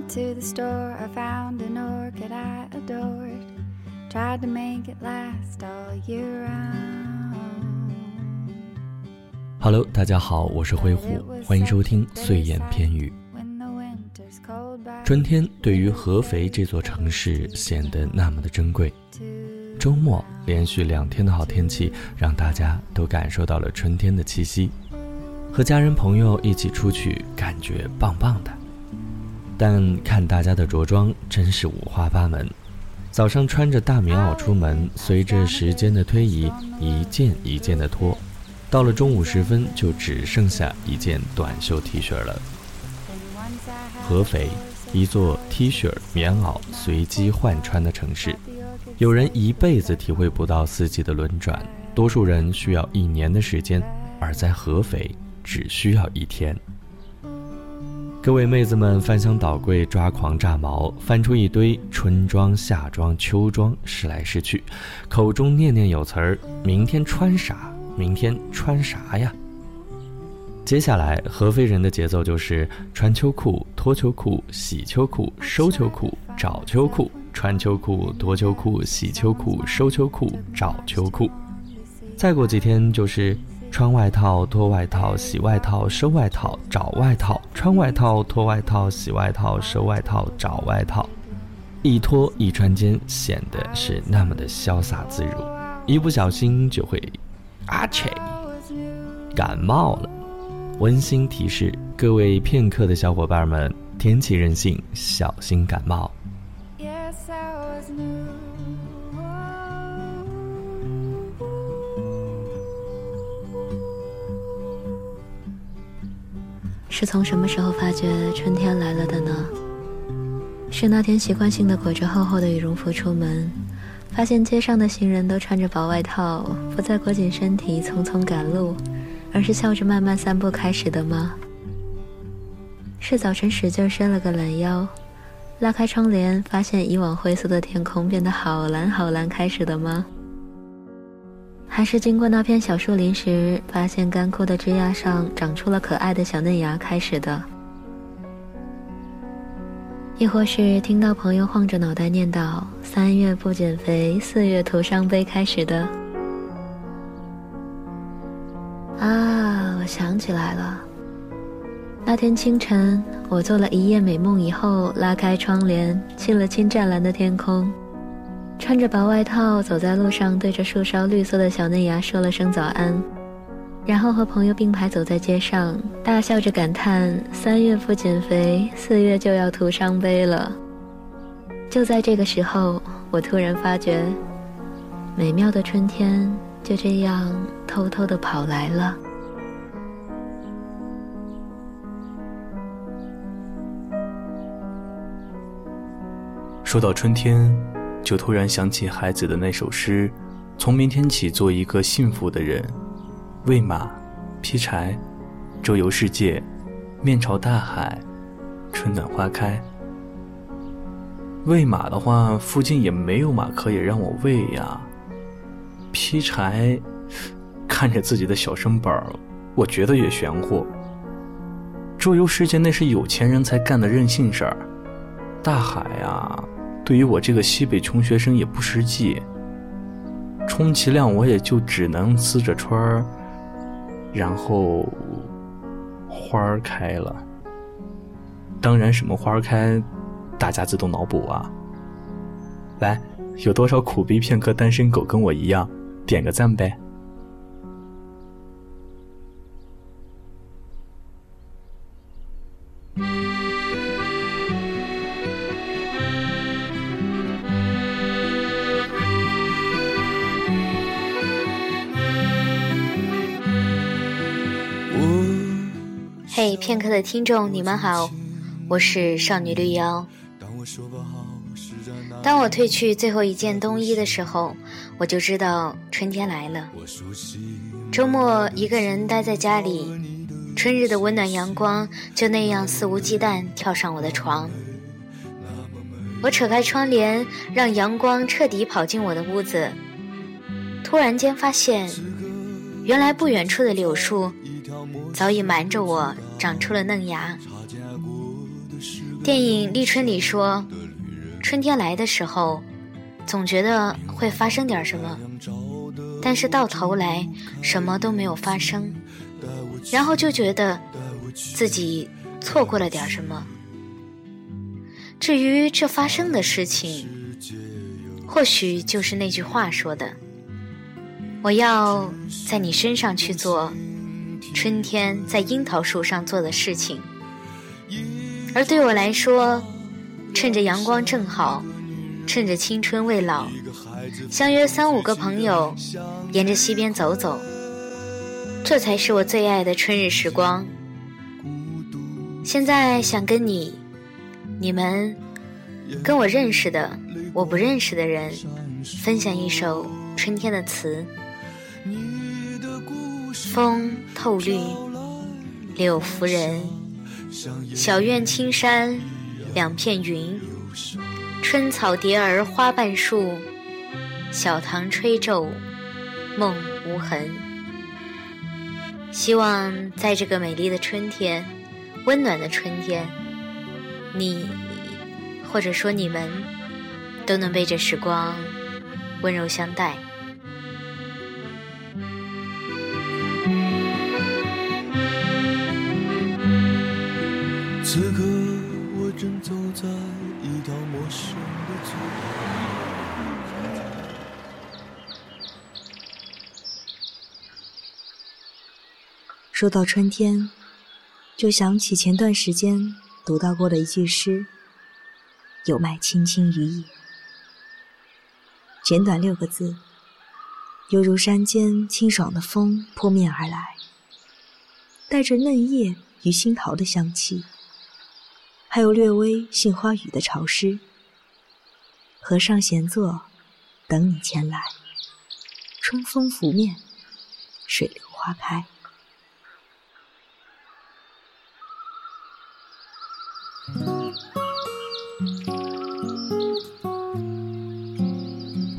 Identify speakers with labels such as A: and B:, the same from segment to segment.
A: went to the store, I found an orchid I adored. Tried to make it last all year round.
B: Hello，大家好，我是灰虎，欢迎收听碎言片语。春天对于合肥这座城市显得那么的珍贵。周末连续两天的好天气，让大家都感受到了春天的气息。和家人朋友一起出去，感觉棒棒的。但看大家的着装，真是五花八门。早上穿着大棉袄出门，随着时间的推移，一件一件的脱，到了中午时分，就只剩下一件短袖 T 恤了。合肥，一座 T 恤、棉袄随机换穿的城市。有人一辈子体会不到四季的轮转，多数人需要一年的时间，而在合肥只需要一天。各位妹子们翻箱倒柜抓狂炸毛，翻出一堆春装、夏装、秋装，试来试去，口中念念有词儿：明天穿啥？明天穿啥呀？接下来，合肥人的节奏就是穿秋裤、脱秋裤、洗秋裤、收秋裤、找秋裤。穿秋裤、脱秋裤、洗秋裤、收秋裤、找秋裤，再过几天就是穿外套、脱外套、洗外套、收外套、找外套；穿外套、脱外套、洗外套、收外套、找外套。一脱一穿间显得是那么的潇洒自如，一不小心就会阿切感冒了。温馨提示各位片刻的小伙伴们：天气任性，小心感冒。
C: 是从什么时候发觉春天来了的呢？是那天习惯性的裹着厚厚的羽绒服出门，发现街上的行人都穿着薄外套，不再裹紧身体匆匆赶路，而是笑着慢慢散步开始的吗？是早晨使劲伸了个懒腰，拉开窗帘，发现以往灰色的天空变得好蓝好蓝开始的吗？还是经过那片小树林时，发现干枯的枝桠上长出了可爱的小嫩芽开始的；亦或是听到朋友晃着脑袋念叨“三月不减肥，四月徒伤悲”开始的。啊，我想起来了，那天清晨，我做了一夜美梦以后，拉开窗帘，亲了亲湛蓝的天空。穿着薄外套走在路上，对着树梢绿色的小嫩芽说了声早安，然后和朋友并排走在街上，大笑着感叹：“三月不减肥，四月就要徒伤悲了。”就在这个时候，我突然发觉，美妙的春天就这样偷偷的跑来了。
D: 说到春天。就突然想起孩子的那首诗：“从明天起，做一个幸福的人，喂马，劈柴，周游世界，面朝大海，春暖花开。”喂马的话，附近也没有马可以让我喂呀。劈柴，看着自己的小身板儿我觉得也玄乎。周游世界那是有钱人才干的任性事儿。大海啊！对于我这个西北穷学生也不实际，充其量我也就只能呲着穿，然后花儿开了。当然，什么花开，大家自动脑补啊。来，有多少苦逼片刻单身狗跟我一样，点个赞呗。
C: 嘿，片刻的听众，你们好，我是少女绿妖。当我褪去最后一件冬衣的时候，我就知道春天来了。周末一个人待在家里，春日的温暖阳光就那样肆无忌惮跳上我的床。我扯开窗帘，让阳光彻底跑进我的屋子。突然间发现，原来不远处的柳树早已瞒着我。长出了嫩芽，
E: 电影《立春》里说，春天来的时候，总觉得会发生点什么，但是到头来什么都没有发生，然后就觉得自己错过了点什么。至于这发生的事情，或许就是那句话说的：“我要在你身上去做春天在樱桃树上做的事情。”而对我来说，趁着阳光正好，趁着青春未老，相约三五个朋友，沿着溪边走走，这才是我最爱的春日时光。现在想跟你、你们、跟我认识的、我不认识的人，分享一首春天的词：风透绿，柳拂人。小院青山两片云，春草蝶儿花瓣树，小塘吹皱梦无痕。希望在这个美丽的春天，温暖的春天，你或者说你们都能被这时光温柔相待。一条陌生的街
F: 说到春天，就想起前段时间读到过的一句诗：“有麦青青于野。”简短六个字，犹如山间清爽的风扑面而来，带着嫩叶与新桃的香气。还有略微杏花雨的潮湿。和尚闲坐，等你前来。春风拂面，水流花开。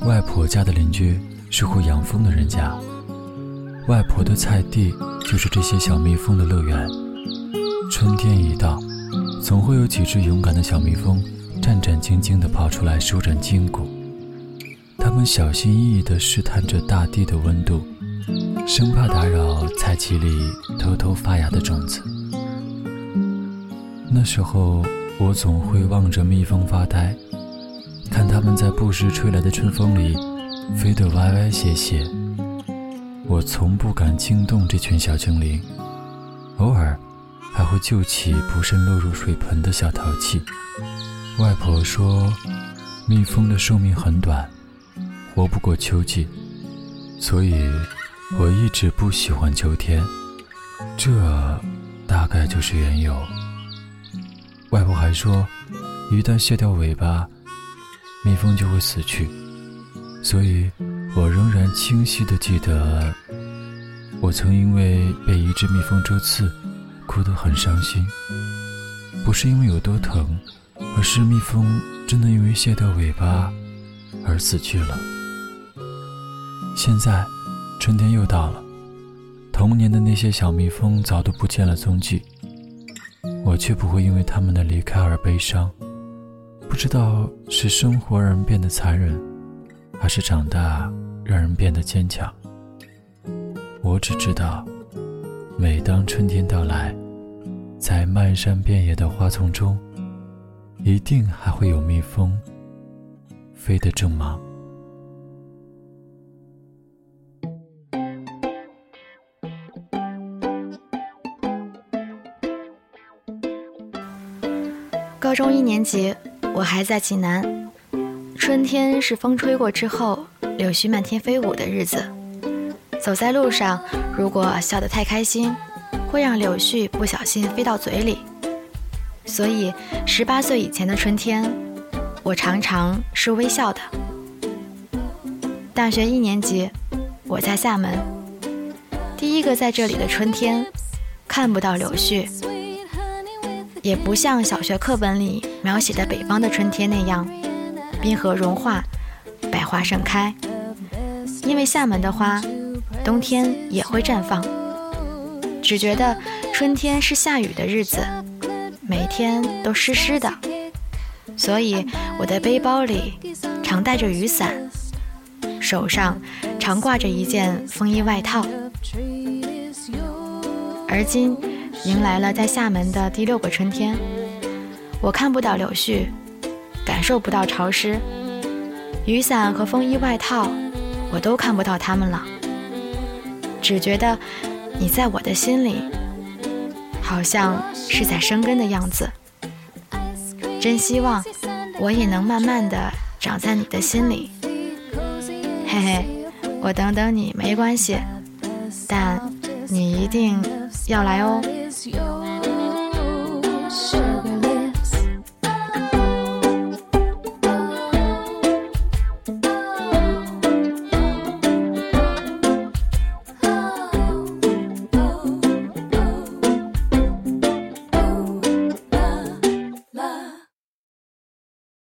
G: 外婆家的邻居是户养蜂的人家，外婆的菜地就是这些小蜜蜂的乐园。春天一到。总会有几只勇敢的小蜜蜂，战战兢兢地跑出来舒展筋骨。它们小心翼翼地试探着大地的温度，生怕打扰菜畦里偷偷发芽的种子。那时候，我总会望着蜜蜂发呆，看它们在不时吹来的春风里飞得歪歪斜斜。我从不敢惊动这群小精灵，偶尔。还会救起不慎落入水盆的小淘气。外婆说，蜜蜂的寿命很短，活不过秋季，所以我一直不喜欢秋天。这大概就是缘由。外婆还说，一旦卸掉尾巴，蜜蜂就会死去。所以，我仍然清晰地记得，我曾因为被一只蜜蜂蛰刺。哭得很伤心，不是因为有多疼，而是蜜蜂真的因为卸掉尾巴而死去了。现在，春天又到了，童年的那些小蜜蜂早都不见了踪迹，我却不会因为他们的离开而悲伤。不知道是生活让人变得残忍，还是长大让人变得坚强。我只知道，每当春天到来。在漫山遍野的花丛中，一定还会有蜜蜂飞得正忙。
H: 高中一年级，我还在济南。春天是风吹过之后，柳絮漫天飞舞的日子。走在路上，如果笑得太开心。会让柳絮不小心飞到嘴里，所以十八岁以前的春天，我常常是微笑的。大学一年级，我在厦门，第一个在这里的春天，看不到柳絮，也不像小学课本里描写的北方的春天那样，冰河融化，百花盛开。因为厦门的花，冬天也会绽放。只觉得春天是下雨的日子，每天都湿湿的，所以我的背包里常带着雨伞，手上常挂着一件风衣外套。而今迎来了在厦门的第六个春天，我看不到柳絮，感受不到潮湿，雨伞和风衣外套，我都看不到它们了，只觉得你在我的心里。好像是在生根的样子，真希望我也能慢慢的长在你的心里。嘿嘿，我等等你没关系，但你一定要来哦。